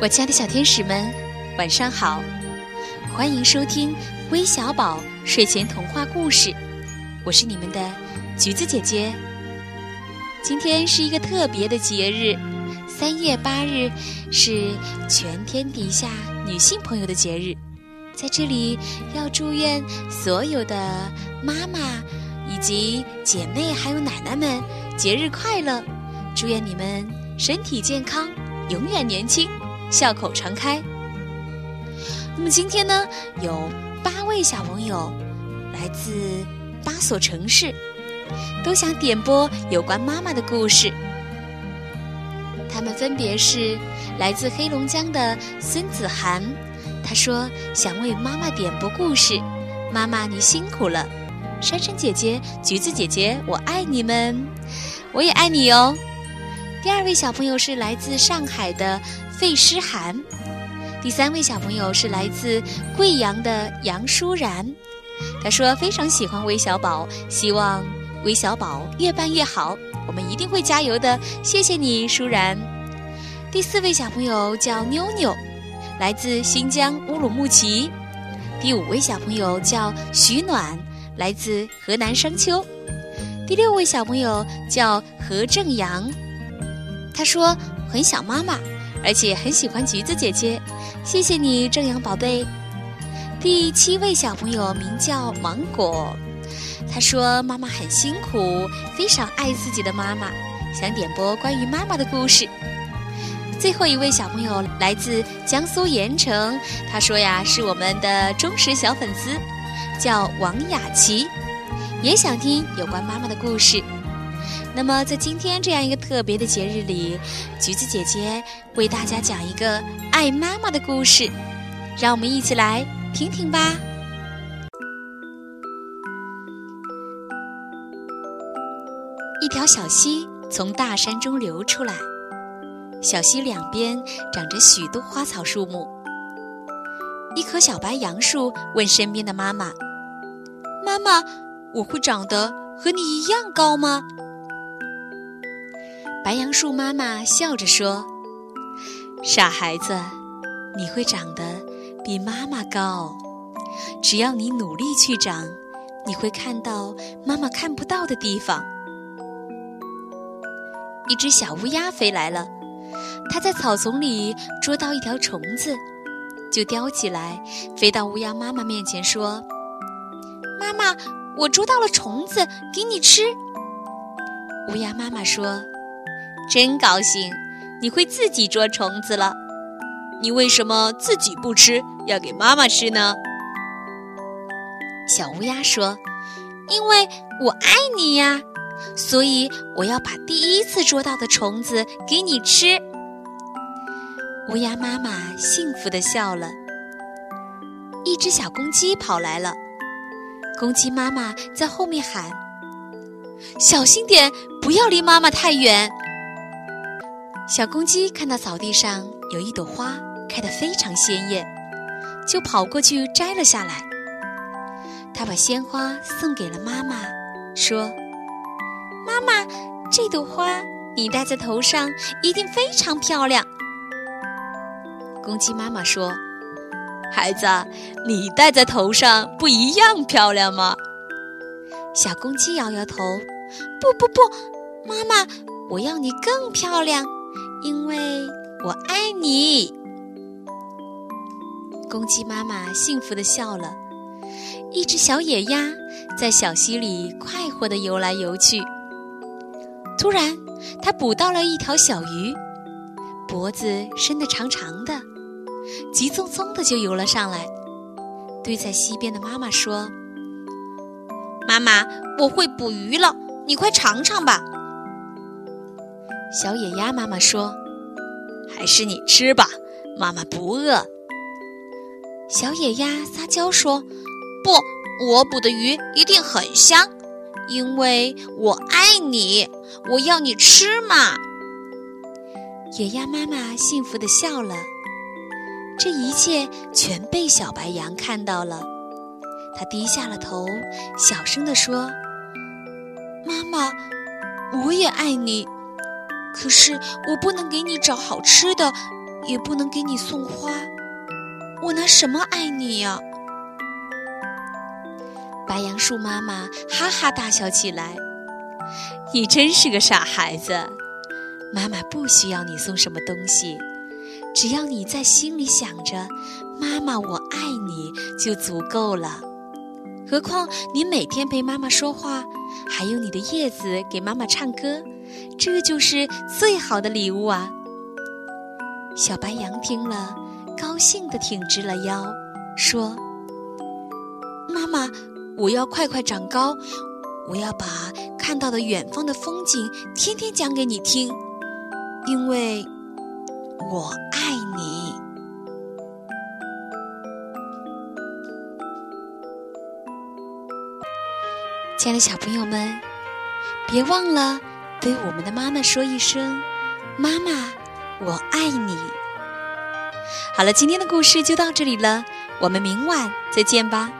我亲爱的小天使们，晚上好！欢迎收听微小宝睡前童话故事，我是你们的橘子姐姐。今天是一个特别的节日，三月八日是全天底下女性朋友的节日，在这里要祝愿所有的妈妈以及姐妹还有奶奶们节日快乐，祝愿你们身体健康，永远年轻。笑口常开。那么今天呢，有八位小朋友来自八所城市，都想点播有关妈妈的故事。他们分别是来自黑龙江的孙子涵，他说想为妈妈点播故事。妈妈你辛苦了，珊珊姐姐、橘子姐姐，我爱你们，我也爱你哦。第二位小朋友是来自上海的。费诗涵，第三位小朋友是来自贵阳的杨舒然，他说非常喜欢微小宝，希望微小宝越办越好，我们一定会加油的，谢谢你，舒然。第四位小朋友叫妞妞，来自新疆乌鲁木齐。第五位小朋友叫徐暖，来自河南商丘。第六位小朋友叫何正阳，他说很想妈妈。而且很喜欢橘子姐姐，谢谢你，正阳宝贝。第七位小朋友名叫芒果，他说妈妈很辛苦，非常爱自己的妈妈，想点播关于妈妈的故事。最后一位小朋友来自江苏盐城，他说呀是我们的忠实小粉丝，叫王雅琪，也想听有关妈妈的故事。那么，在今天这样一个特别的节日里，橘子姐姐为大家讲一个爱妈妈的故事，让我们一起来听听吧。一条小溪从大山中流出来，小溪两边长着许多花草树木。一棵小白杨树问身边的妈妈：“妈妈，我会长得和你一样高吗？”白杨树妈妈笑着说：“傻孩子，你会长得比妈妈高。只要你努力去长，你会看到妈妈看不到的地方。”一只小乌鸦飞来了，它在草丛里捉到一条虫子，就叼起来，飞到乌鸦妈妈面前说：“妈妈，我捉到了虫子，给你吃。”乌鸦妈妈说。真高兴，你会自己捉虫子了。你为什么自己不吃，要给妈妈吃呢？小乌鸦说：“因为我爱你呀，所以我要把第一次捉到的虫子给你吃。”乌鸦妈妈幸福的笑了。一只小公鸡跑来了，公鸡妈妈在后面喊：“小心点，不要离妈妈太远。”小公鸡看到草地上有一朵花开得非常鲜艳，就跑过去摘了下来。它把鲜花送给了妈妈，说：“妈妈，这朵花你戴在头上一定非常漂亮。”公鸡妈妈说：“孩子，你戴在头上不一样漂亮吗？”小公鸡摇摇头：“不不不，妈妈，我要你更漂亮。”因为我爱你，公鸡妈妈幸福的笑了。一只小野鸭在小溪里快活的游来游去。突然，它捕到了一条小鱼，脖子伸得长长的，急匆匆的就游了上来，对在溪边的妈妈说：“妈妈，我会捕鱼了，你快尝尝吧。”小野鸭妈妈说：“还是你吃吧，妈妈不饿。”小野鸭撒娇说：“不，我捕的鱼一定很香，因为我爱你，我要你吃嘛。”野鸭妈妈幸福的笑了。这一切全被小白羊看到了，它低下了头，小声的说：“妈妈，我也爱你。”可是我不能给你找好吃的，也不能给你送花，我拿什么爱你呀？”白杨树妈妈哈哈大笑起来：“你真是个傻孩子！妈妈不需要你送什么东西，只要你在心里想着‘妈妈，我爱你’就足够了。何况你每天陪妈妈说话，还用你的叶子给妈妈唱歌，这就是最好的礼物啊！”小白杨听了，高兴地挺直了腰，说：“妈妈。”我要快快长高，我要把看到的远方的风景天天讲给你听，因为我爱你。亲爱的小朋友们，别忘了对我们的妈妈说一声：“妈妈，我爱你。”好了，今天的故事就到这里了，我们明晚再见吧。